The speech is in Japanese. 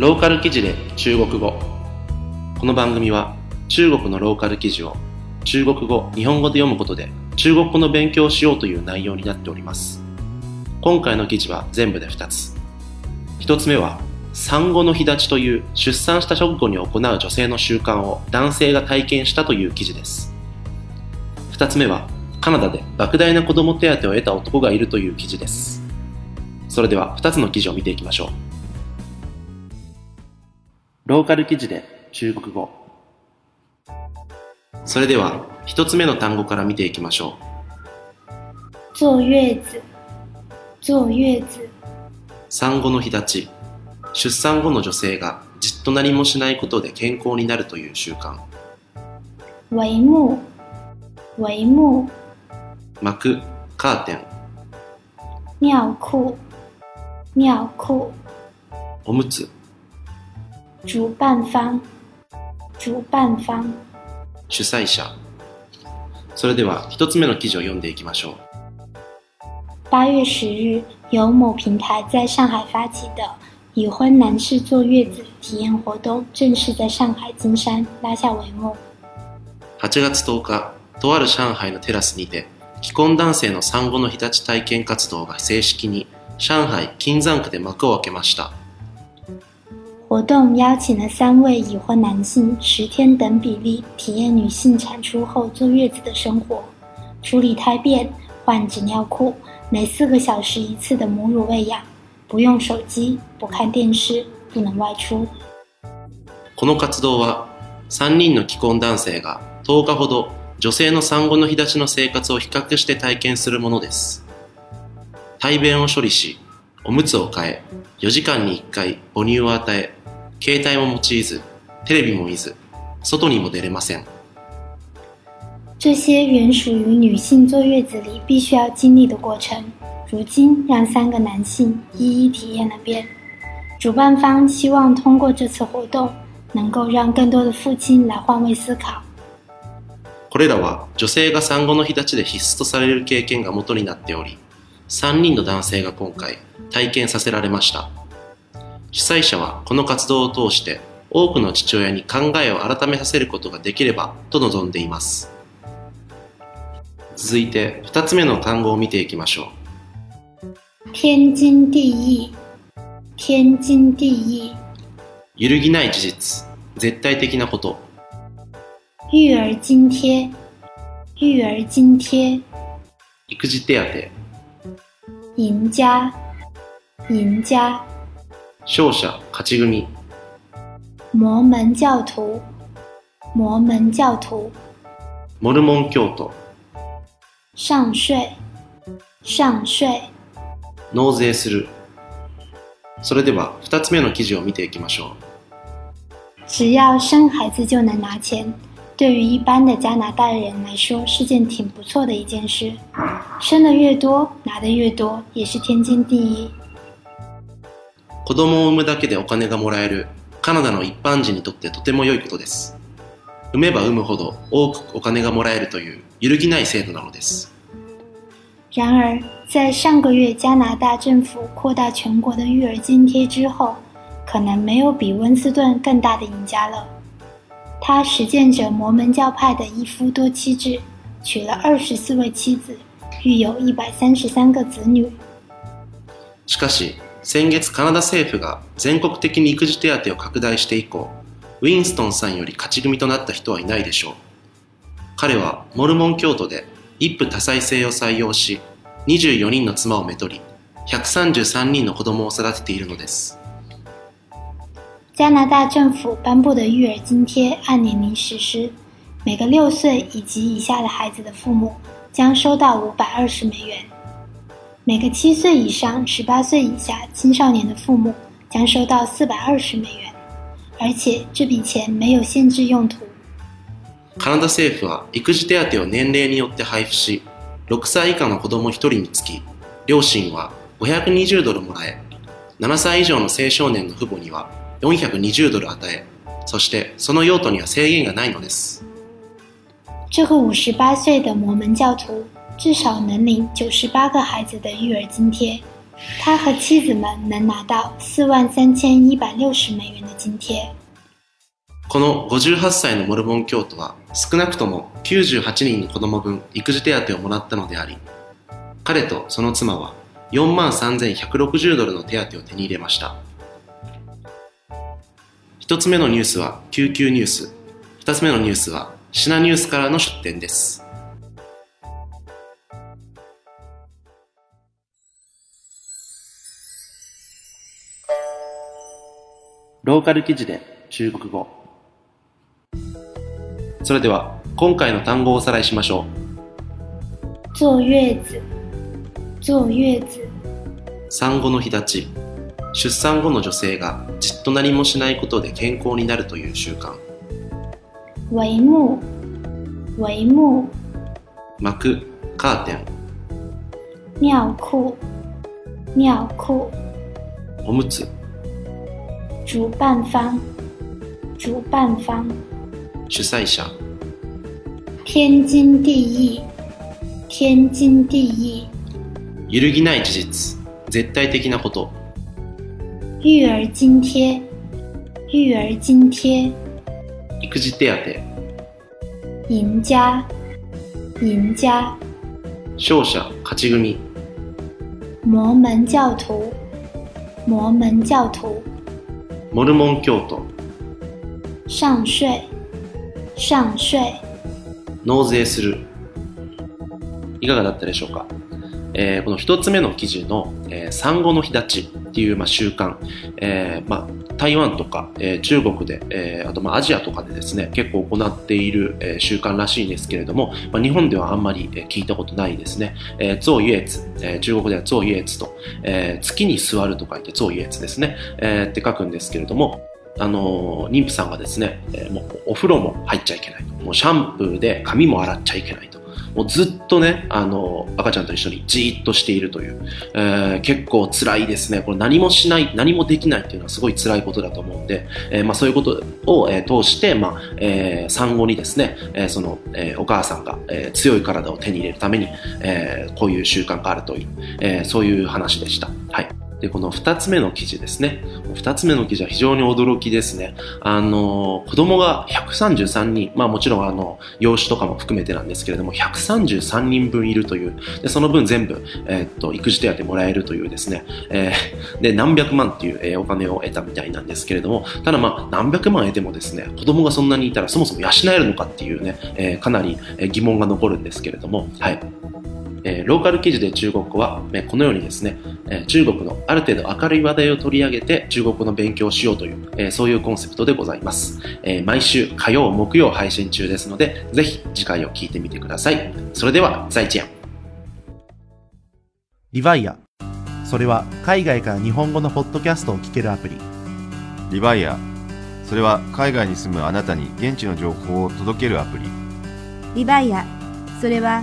ローカル記事で中国語。この番組は中国のローカル記事を中国語日本語で読むことで中国語の勉強をしようという内容になっております。今回の記事は全部で2つ。1つ目は産後の日立ちという出産した直後に行う女性の習慣を男性が体験したという記事です。2つ目はカナダで莫大な子供手当を得た男がいるという記事です。それでは2つの記事を見ていきましょう。ローカル記事で中国語。それでは1つ目の単語から見ていきましょう。坐月子。坐月子。産後の日立ち。出産後の女性がじっと何もしないことで健康になるという習慣。帷幕帷幕幕カーテン。尿裤尿裤おむつ主办方主办方主催者それでは一つ目の記事を読んでいきましょう八月十日由某平台在上海发起的已婚男士坐月子体验活動正式在上海金山拉下帷幕8月10日とある上海のテラスにて既婚男性の産後の日立ち体験活動が正式に上海金山区で幕を開けました。 活動邀请了三位已婚男性十天等比例体验女性产出后坐月子的生活，处理胎便、换纸尿裤、每四个小时一次的母乳喂养，不用手机、不看电视、不能外出。この活動は3人の既婚男性が10日ほど女性の産後の日立ちの生活を比較して体験するものです。排便を処理し、 おむつを替え、4時間に1回母乳を与え、携帯も用いず、テレビも見ず、外にも出れません。这些原属于女性坐月子里必须要经历的过程，如今让三个男性一一体验了遍。主办方希望通过这次活动，能够让更多的父亲来换位思考。これらは女性が産後の日立ちで必須とされる経験が元になっており、3人の男性が今回体験させられました。主催者はこの活動を通して多くの父親に考えを改めさせることができればと望んでいます。続いて2つ目の単語を見ていきましょう。天经地義天经地義揺るぎない事実。絶対的なこと。育儿津贴、育儿津贴、育児手当、赢家、赢家、勝者、勝ち組、摩門教徒、摩門教徒、モルモン教徒、上税、上税、納税する。それでは二つ目の記事を見ていきましょう。只要生孩子就能拿钱。 对于一般的加拿大人来说，是件挺不错的一件事。生的越多，拿的越多，也是天经地义。子供を産むだけでお金がもらえるカナダの一般人にとってとても良いことです。産めば産むほど多くお金がもらえるという揺るぎない制度なのです。然而，在上个月加拿大政府扩大全国的育儿津贴之后，可能没有比温斯顿更大的赢家了。 他实践着摩门教派的一夫多妻制，娶了二十四位妻子，育有一百三十三个子女。しかし、先月カナダ政府が全国的に育児手当を拡大して以降、ウィンストンさんより勝ち組となった人はいないでしょう。彼はモルモン教徒で一夫多妻制を採用し、24人の妻をめとり、133人の子供を育てているのです。加拿大政府颁布的育儿津贴按年龄实施，每个六岁以及以下的孩子的父母将收到五百二十美元；每个七岁以上、十八岁以下青少年的父母将收到四百二十美元，而且这笔钱没有限制用途。カナダ政府は育児手当を年齢によって配布し、6歳以下の子供1人につき、両親は520ドルもらえ、7歳以上の青少年の父母には 420ドル与え、そしてその用途には制限がないのです。这个五十八岁的摩门教徒至少能领九十八个孩子的育儿津贴，他和妻子们能拿到四万三千一百六十美元的津贴。この58歳のモルモン教徒は少なくとも98人の子供分育児手当をもらったのであり、彼とその妻は4万3160ドルの手当を手に入れました。一つ目のニュースは救急ニュース。二つ目のニュースはシナニュースからの出展です。ローカル記事で中国語。それでは今回の単語をおさらいしましょう。坐月子、坐月子。産後の日立ち。出産後の女性がじっと何もしないことで健康になるという習慣。帷幕、帷幕。幕、カーテン。尿裤、尿裤。おむつ。主办方，主办方。主催者。天经地義。天经地義。揺るぎない事実。絶対的なこと。育兒津貼。育兒津貼。育児手当。赢家。赢家。勝者、勝ち組。摩門教徒。摩門教徒。モルモン教徒上税上税納税するいかがだったでしょうか、えー、この一つ目の記事の、えー、産後の日立ちっていう、まあ、習慣、えーまあ、台湾とか、えー、中国で、えー、あとまあアジアとかでですね結構行っている、えー、習慣らしいんですけれども、まあ、日本ではあんまり、えー、聞いたことないですね、えー、増月、えー、中国では増月と、えー、月に座ると書いて増月ですね、えー、って書くんですけれどもあの妊婦さんがですね、えー、もうお風呂も入っちゃいけない。もうシャンプーで髪も洗っちゃいけない。もうずっとね、あの、赤ちゃんと一緒にじーっとしているという、えー、結構辛いですね。これ何もしない、何もできないっていうのはすごい辛いことだと思うんで、えー、まあそういうことを、えー、通して、まあ、えー、産後にですね、えー、その、えー、お母さんが、えー、強い体を手に入れるために、えー、こういう習慣があるという、えー、そういう話でした。はい。で、この二つ目の記事ですね。二つ目の記事は非常に驚きですね。あの、子供が133人、まあもちろんあの、養子とかも含めてなんですけれども、133人分いるという、でその分全部、えー、っと、育児手当もらえるというですね、えー、で、何百万っていう、お金を得たみたいなんですけれども、ただまあ、何百万得てもですね、子供がそんなにいたらそもそも養えるのかっていうね、えー、かなり疑問が残るんですけれども、はい。えー、ローカル記事で中国語は、えこのようにですね、え中国のある程度明るい話題を取り上げて中国語の勉強をしようという、えそういうコンセプトでございます、え毎週火曜、木曜配信中ですので、ぜひ次回を聞いてみてください。それでは、再见。リヴァイア。それは海外から日本語のポッドキャストを聞けるアプリ。リヴァイア。それは海外に住むあなたに現地の情報を届けるアプリ。リヴァイア。それは